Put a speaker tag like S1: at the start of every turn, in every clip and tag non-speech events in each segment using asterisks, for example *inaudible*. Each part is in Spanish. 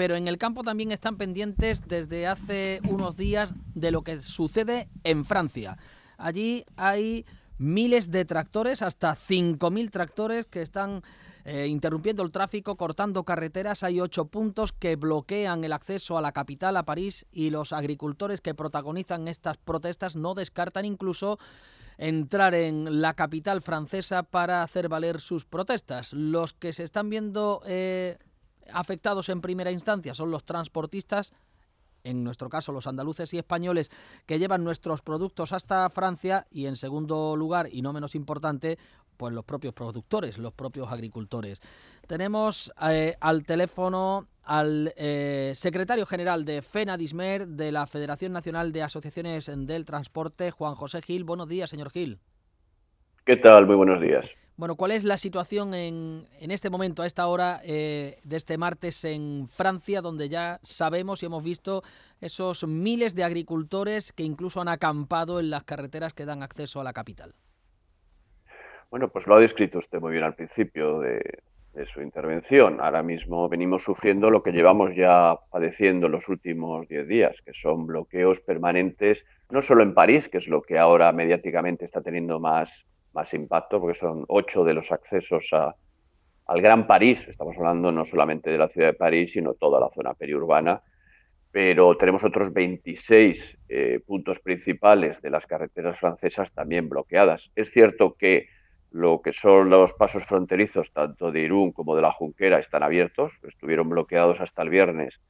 S1: pero en el campo también están pendientes desde hace unos días de lo que sucede en Francia. Allí hay miles de tractores, hasta 5.000 tractores que están eh, interrumpiendo el tráfico, cortando carreteras. Hay ocho puntos que bloquean el acceso a la capital, a París, y los agricultores que protagonizan estas protestas no descartan incluso entrar en la capital francesa para hacer valer sus protestas. Los que se están viendo eh, afectados en primera instancia son los transportistas en nuestro caso los andaluces y españoles que llevan nuestros productos hasta Francia y en segundo lugar y no menos importante pues los propios productores, los propios agricultores. Tenemos eh, al teléfono al eh, secretario general de FENADISMER de la Federación Nacional de Asociaciones del Transporte, Juan José Gil. Buenos días, señor Gil.
S2: ¿Qué tal? Muy buenos días.
S1: Bueno, ¿cuál es la situación en, en este momento, a esta hora eh, de este martes en Francia, donde ya sabemos y hemos visto esos miles de agricultores que incluso han acampado en las carreteras que dan acceso a la capital?
S2: Bueno, pues lo ha descrito usted muy bien al principio de, de su intervención. Ahora mismo venimos sufriendo lo que llevamos ya padeciendo los últimos diez días, que son bloqueos permanentes, no solo en París, que es lo que ahora mediáticamente está teniendo más más impacto, porque son ocho de los accesos a, al Gran París. Estamos hablando no solamente de la ciudad de París, sino toda la zona periurbana. Pero tenemos otros 26 eh, puntos principales de las carreteras francesas también bloqueadas. Es cierto que lo que son los pasos fronterizos, tanto de Irún como de la Junquera, están abiertos. Estuvieron bloqueados hasta el viernes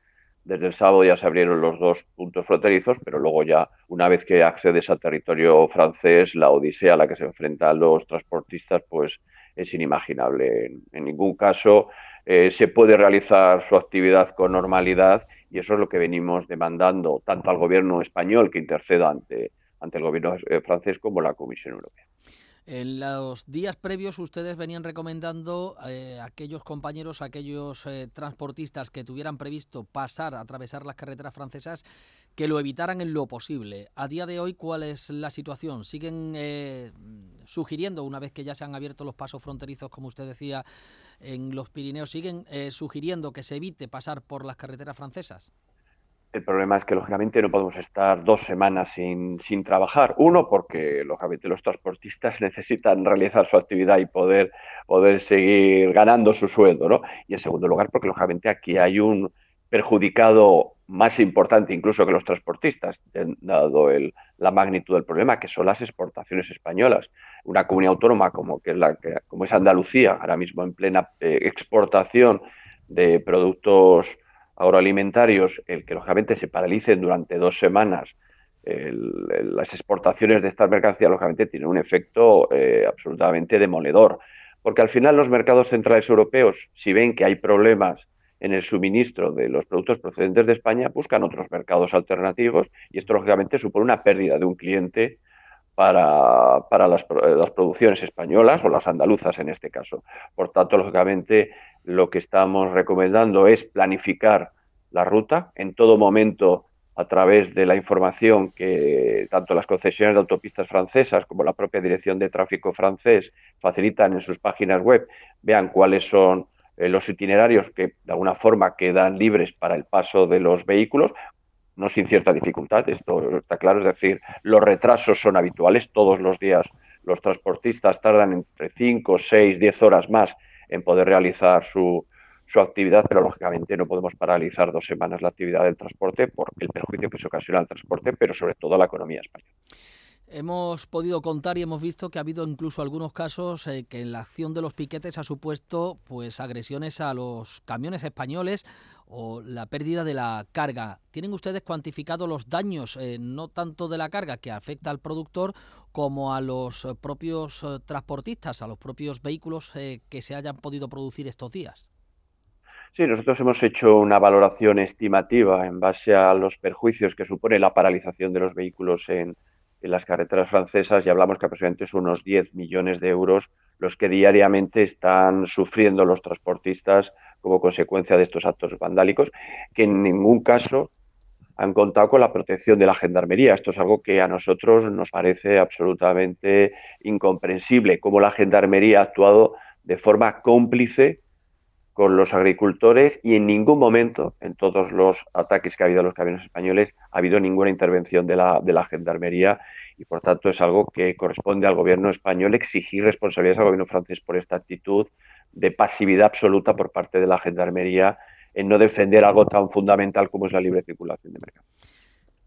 S2: desde el sábado ya se abrieron los dos puntos fronterizos, pero luego ya, una vez que accedes al territorio francés, la odisea a la que se enfrentan los transportistas, pues es inimaginable. En, ningún caso eh, se puede realizar su actividad con normalidad y eso es lo que venimos demandando tanto al gobierno español que interceda ante, ante el gobierno eh, francés como la Comisión Europea.
S1: En los días previos ustedes venían recomendando eh, a aquellos compañeros, a aquellos eh, transportistas que tuvieran previsto pasar, atravesar las carreteras francesas, que lo evitaran en lo posible. A día de hoy, ¿cuál es la situación? ¿Siguen eh, sugiriendo, una vez que ya se han abierto los pasos fronterizos, como usted decía, en los Pirineos, siguen sugiriendo que se evite pasar por las carreteras francesas?
S2: El problema es que, lógicamente, no podemos estar dos semanas sin, sin, trabajar. Uno, porque, lógicamente, los transportistas *laughs* necesitan realizar su actividad y poder, poder seguir ganando su sueldo, ¿no? Y, en segundo lugar, porque, lógicamente, aquí hay un perjudicado más importante incluso que los transportistas, dado el, la magnitud del problema, que son las exportaciones españolas. Una comunidad autónoma como, que es, la, como es Andalucía, ahora mismo en plena eh, exportación de productos agroalimentarios, el que lógicamente se paralicen durante dos semanas las exportaciones de estas mercancías, lógicamente tiene un efecto eh, absolutamente demoledor. Porque al final los mercados centrales europeos, si ven que hay problemas en el suministro de los productos procedentes de España, buscan otros mercados alternativos y esto lógicamente supone una pérdida de un cliente para, para las, las, producciones españolas o las andaluzas en este caso. Por tanto, lógicamente, lo que estamos recomendando es planificar la ruta en todo momento a través de la información que tanto las concesiones de autopistas francesas como la propia Dirección de Tráfico francés facilitan en sus páginas web, vean cuáles son eh, los itinerarios que de alguna forma quedan libres para el paso de los vehículos, no sin cierta dificultad, esto está claro, es decir, los retrasos son habituales, todos los días los transportistas tardan entre 5, 6, 10 horas más en poder realizar su, su actividad, pero lógicamente no podemos paralizar dos semanas la actividad del transporte por el perjuicio que se ocasiona al transporte, pero sobre todo a la economía española.
S1: Hemos podido contar y hemos visto que ha habido incluso algunos casos eh, que en la acción de los piquetes ha supuesto pues agresiones a los camiones españoles o la pérdida de la carga. ¿Tienen ustedes cuantificado los daños, eh, no tanto de la carga que afecta al productor, como a los eh, propios transportistas, a los propios vehículos que se hayan podido producir estos días?
S2: Sí, nosotros hemos hecho una valoración estimativa en base a los perjuicios que supone la paralización de los vehículos en, en las carreteras francesas y hablamos que aproximadamente son unos 10 millones de euros los que diariamente están sufriendo los transportistas como consecuencia de estos actos vandálicos, que en ningún caso han contado con la protección de la gendarmería. Esto es algo que a nosotros nos parece absolutamente incomprensible, cómo la gendarmería ha actuado de forma cómplice con los agricultores y en ningún momento, en todos los ataques que ha habido a los camiones españoles, ha habido ninguna intervención de la, de la gendarmería y por tanto es algo que corresponde al gobierno español exigir responsabilidades al gobierno francés por esta actitud de pasividad absoluta por parte de la gendarmería en no defender algo tan fundamental como es la libre circulación de mercado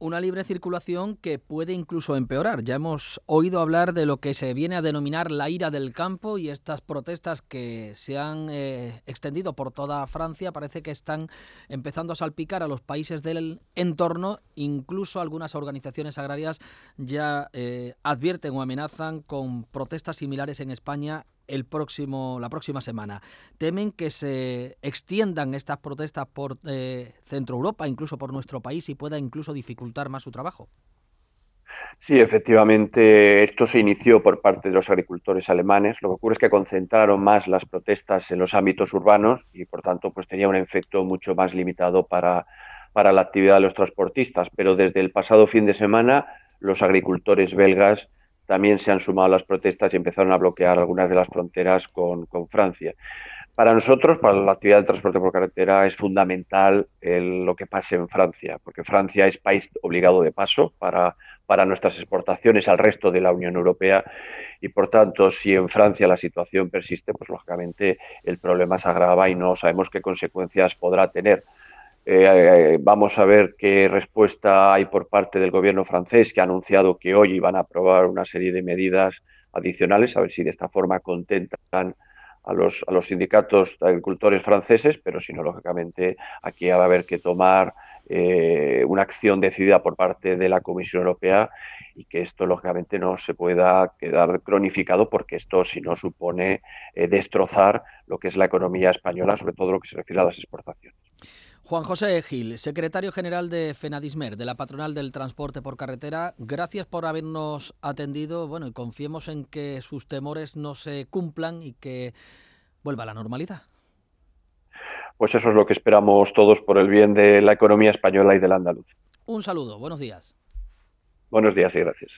S1: una libre circulación que puede incluso empeorar. Ya hemos oído hablar de lo que se viene a denominar la ira del campo y estas protestas que se han eh, extendido por toda Francia parece que están empezando a salpicar a los países del entorno. Incluso algunas organizaciones agrarias ya eh, advierten o amenazan con protestas similares en España el próximo, la próxima semana. Temen que se extiendan estas protestas por eh, Centro Europa, incluso por nuestro país, y pueda incluso dificultar más su trabajo.
S2: Sí, efectivamente, esto se inició por parte de los agricultores alemanes. Lo que ocurre es que concentraron más las protestas en los ámbitos urbanos y, por tanto, pues tenía un efecto mucho más limitado para, para la actividad de los transportistas. Pero desde el pasado fin de semana, los agricultores belgas también se han sumado las protestas y empezaron a bloquear algunas de las fronteras con, Francia. Para nosotros, para la actividad de transporte por carretera, es fundamental lo que pase en Francia, porque Francia es país obligado de paso para, para nuestras exportaciones al resto de la Unión Europea y, por tanto, si en Francia la situación persiste, pues lógicamente el problema se agrava y no sabemos qué consecuencias podrá tener. Eh, vamos a ver qué respuesta hay por parte del gobierno francés, que ha anunciado que hoy iban a aprobar una serie de medidas adicionales, a ver si de esta forma contentan a los, a los sindicatos de agricultores franceses, pero si no, lógicamente, aquí va a haber que tomar eh, una acción decidida por parte de la Comisión Europea y que esto, lógicamente, no se pueda quedar cronificado porque esto, si no, supone eh, destrozar lo que es la economía española, sobre todo lo que se refiere a las exportaciones.
S1: Juan José Gil, secretario general de FENADISMER, de la Patronal del Transporte por Carretera, gracias por habernos atendido. Bueno, y confiemos en que sus temores no se cumplan y que vuelva a la normalidad.
S2: Pues eso es lo que esperamos todos por el bien de la economía española y del andaluz.
S1: Un saludo, buenos días.
S2: Buenos días y gracias.